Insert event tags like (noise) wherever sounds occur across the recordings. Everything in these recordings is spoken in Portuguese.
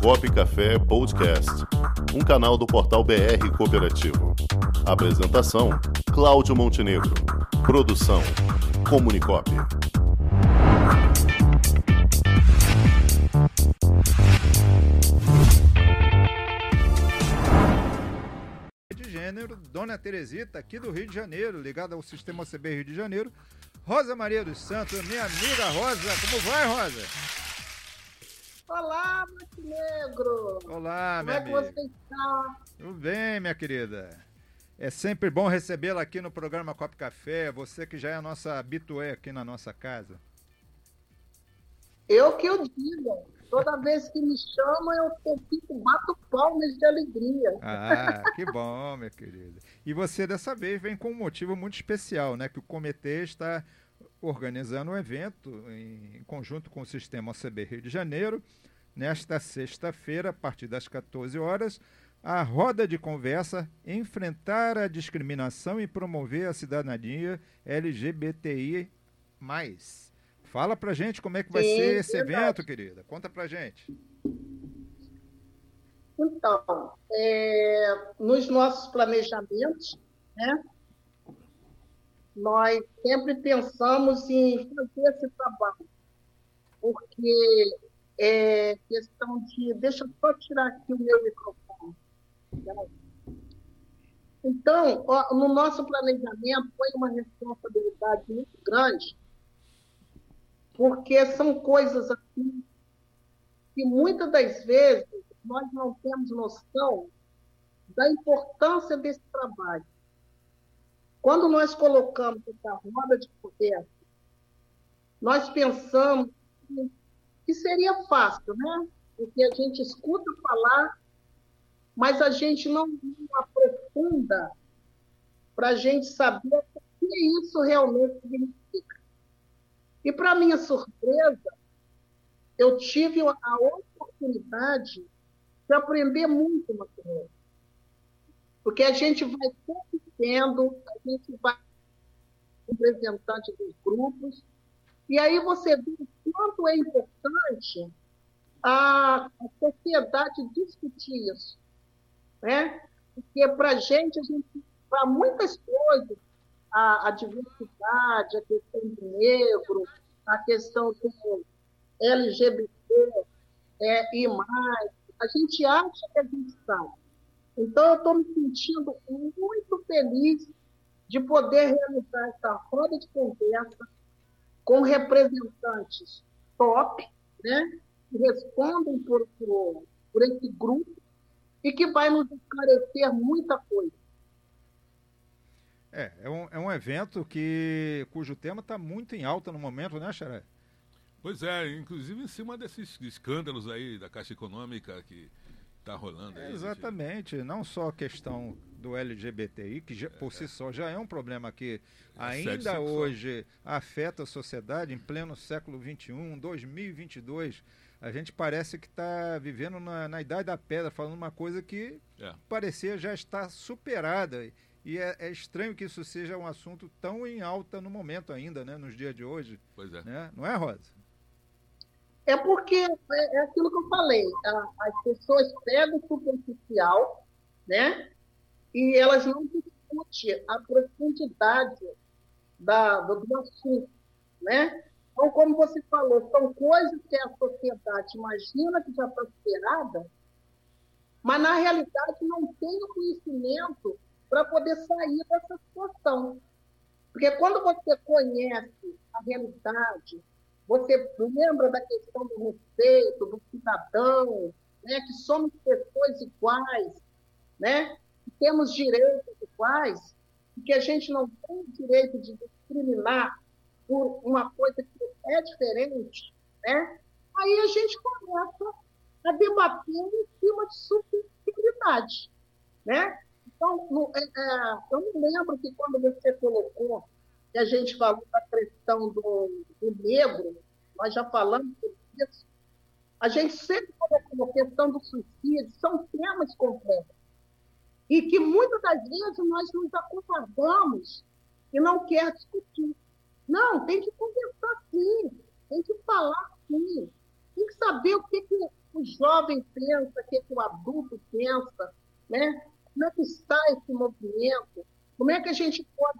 Comunicop Café Podcast, um canal do portal BR Cooperativo. Apresentação: Cláudio Montenegro. Produção: Comunicop. de Gênero, Dona Teresita, aqui do Rio de Janeiro, ligada ao Sistema OCB Rio de Janeiro. Rosa Maria dos Santos, minha amiga Rosa, como vai, Rosa? Olá, Montenegro! Olá, Como minha é que amiga. você está? Tudo bem, minha querida? É sempre bom recebê-la aqui no programa Copo Café, você que já é a nossa habitué aqui na nossa casa. Eu que eu digo. Toda vez que me chamam, eu eu fico, bato palmas de alegria. Ah, que bom, minha querida. E você dessa vez vem com um motivo muito especial, né? Que o comitê está organizando um evento em conjunto com o Sistema OCB Rio de Janeiro, nesta sexta-feira, a partir das 14 horas, a roda de conversa Enfrentar a discriminação e promover a cidadania LGBTI+. Fala pra gente como é que vai Sim, ser esse verdade. evento, querida. Conta pra gente. Então, é, nos nossos planejamentos, né, nós sempre pensamos em fazer esse trabalho, porque é questão de. Deixa eu só tirar aqui o meu microfone. Peraí. Então, no nosso planejamento foi uma responsabilidade muito grande, porque são coisas assim que muitas das vezes nós não temos noção da importância desse trabalho. Quando nós colocamos essa roda de conversa, nós pensamos que- seria fácil, né? Porque a gente escuta falar, mas a gente não, não aprofunda para a gente saber o que isso realmente significa. E, para minha surpresa, eu tive a oportunidade de aprender muito na. Porque a gente vai conhecendo, a gente vai representante dos grupos, e aí você vê o quanto é importante a, sociedade discutir isso. Né? Porque para a gente, a gente, para muitas coisas, a, a diversidade, a questão do negro, a questão do LGBT é, e mais, a gente acha que a gente sabe. Então, eu estou me sentindo muito feliz de poder realizar essa roda de conversa com representantes top, né, que respondem por, por, por esse grupo e que vai nos esclarecer muita coisa. É, é um, é um evento que, cujo tema está muito em alta no momento, né, Xaré? Pois é, inclusive em cima desses escândalos aí da Caixa Econômica que está rolando aí. É, exatamente, não só a questão do LGBTI, que já- por si só já é um problema que ainda hoje afeta a sociedade em pleno século XXI, 2022. A gente parece que está vivendo na, na idade da pedra, falando uma coisa que É. parecia já estar superada. E é, é estranho que isso seja um assunto tão em alta no momento ainda, né, nos dias de hoje. Pois é. Né? Não é, Rosa? É porque é, é aquilo que eu falei, a- as pessoas pegam o superficial, né? E elas não discutem a profundidade da, do, do assunto, né? Então, como você falou, são coisas que a sociedade imagina que já está superada, mas na realidade não tem o conhecimento para poder sair dessa situação. Porque quando você conhece a realidade, você lembra da questão do respeito, do cidadão, né? que somos pessoas iguais, né? Temos direitos iguais, e que a gente não tem o direito de discriminar por uma coisa que é diferente, né? aí a gente começa a debater em cima de superioridade. Né? Então, no- é, é, eu me lembro que quando você colocou que a gente falou da questão do, do negro, nós já falamos sobre isso, a gente sempre colocou a questão do suicídio, são temas complexos. E que muitas das vezes nós nos acovardamos e não quer discutir. Não, tem que conversar sim, tem que falar sim, tem que saber o que, que o jovem pensa, o que o adulto pensa, né? Como é que está esse movimento? Como é que a gente pode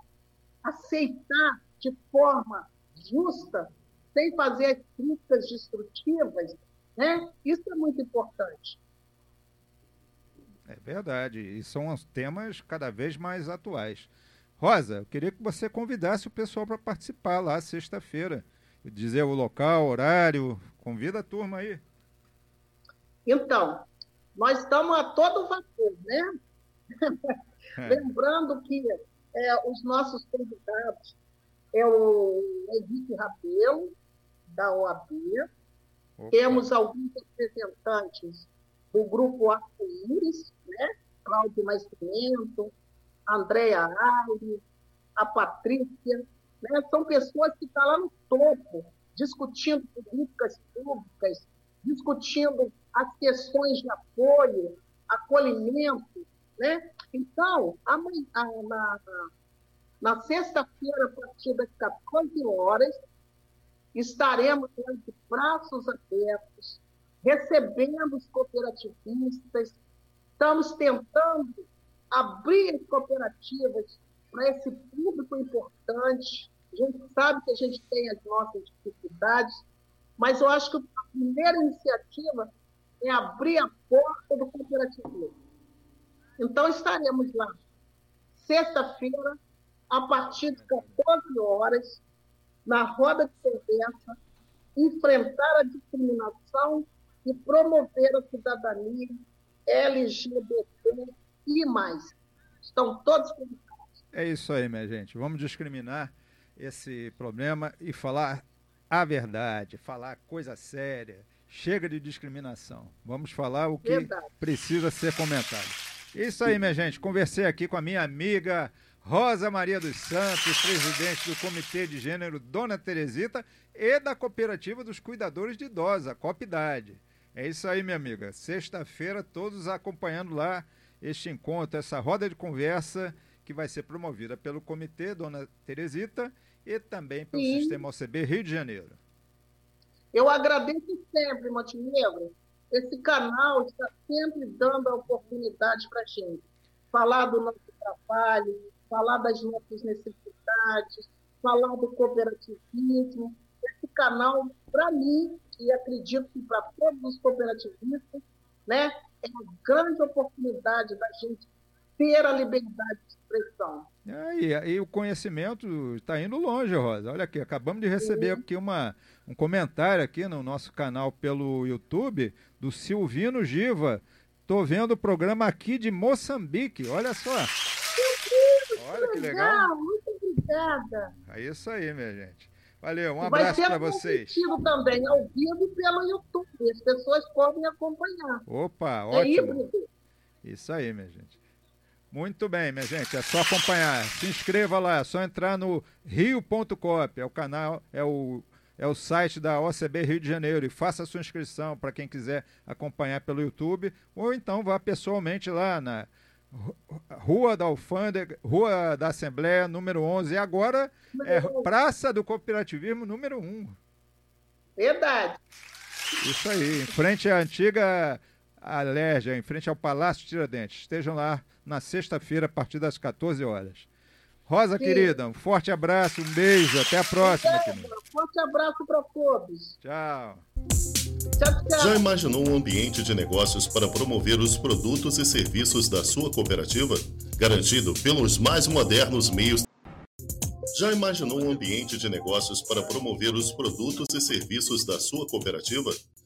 aceitar de forma justa, sem fazer críticas destrutivas, né? Isso é muito importante. É verdade, e são os temas cada vez mais atuais. Rosa, eu queria que você convidasse o pessoal para participar lá sexta-feira. Dizer o local, horário, convida a turma aí. Então, nós estamos a todo vapor, né? É. (laughs) Lembrando que é, os nossos convidados é o Henrique Rabelo, da OAB, Opa. temos alguns representantes do grupo Arco-Íris, né? Cláudio Nascimento, Andréa Aires, a Patrícia, né? são pessoas que estão lá no topo, discutindo políticas públicas, discutindo as questões de apoio, acolhimento. Né? Então, amanhã, na, na sexta-feira, a partir das 14 horas, estaremos de braços abertos, recebendo os cooperativistas, estamos tentando abrir as cooperativas para esse público importante. A gente sabe que a gente tem as nossas dificuldades, mas eu acho que a primeira iniciativa é abrir a porta do cooperativismo. Então, estaremos lá, sexta-feira, a partir de 14 horas, na roda de conversa, enfrentar a discriminação e promover a cidadania LGBT e mais. Estão todos convidados. É isso aí, minha gente. Vamos discriminar esse problema e falar a verdade, falar coisa séria. Chega de discriminação. Vamos falar o que verdade. precisa ser comentado. Isso aí, minha gente. Conversei aqui com a minha amiga Rosa Maria dos Santos, presidente do Comitê de Gênero Dona Teresita e da Cooperativa dos Cuidadores de Idosa, COPIDADE. É isso aí, minha amiga. Sexta-feira, todos acompanhando lá este encontro, essa roda de conversa que vai ser promovida pelo Comitê Dona Teresita e também pelo Sim. Sistema OCB Rio de Janeiro. Eu agradeço sempre, Montenegro. Esse canal está sempre dando a oportunidade para a gente falar do nosso trabalho, falar das nossas necessidades, falar do cooperativismo. Esse canal, para mim, e acredito que para todos os cooperativistas, né, é uma grande oportunidade da gente ter a liberdade de expressão. É, e, e o conhecimento está indo longe, Rosa. Olha aqui, acabamos de receber Sim. aqui uma, um comentário aqui no nosso canal pelo YouTube do Silvino Giva. Estou vendo o programa aqui de Moçambique. Olha só. Olha que legal. Muito obrigada. É isso aí, minha gente. Valeu, um abraço para vocês. também, ao vivo pelo YouTube. As pessoas podem acompanhar. Opa, é ótimo. Isso aí, minha gente. Muito bem, minha gente. É só acompanhar. Se inscreva lá, é só entrar no rio.cop. É o canal, é o, é o site da OCB Rio de Janeiro. E faça a sua inscrição para quem quiser acompanhar pelo YouTube. Ou então vá pessoalmente lá na Rua da Alfândega, Rua da Assembleia, número 11. E agora é Praça do Cooperativismo, número 1. Verdade. Isso aí, em frente à antiga Alérgia, em frente ao Palácio Tiradentes. Estejam lá na sexta-feira, a partir das 14 horas. Rosa, Sim. querida, um forte abraço, um beijo, até a próxima. Um forte abraço para todos. Tchau. Já imaginou um ambiente de negócios para promover os produtos e serviços da sua cooperativa? Garantido pelos mais modernos meios. Já imaginou um ambiente de negócios para promover os produtos e serviços da sua cooperativa?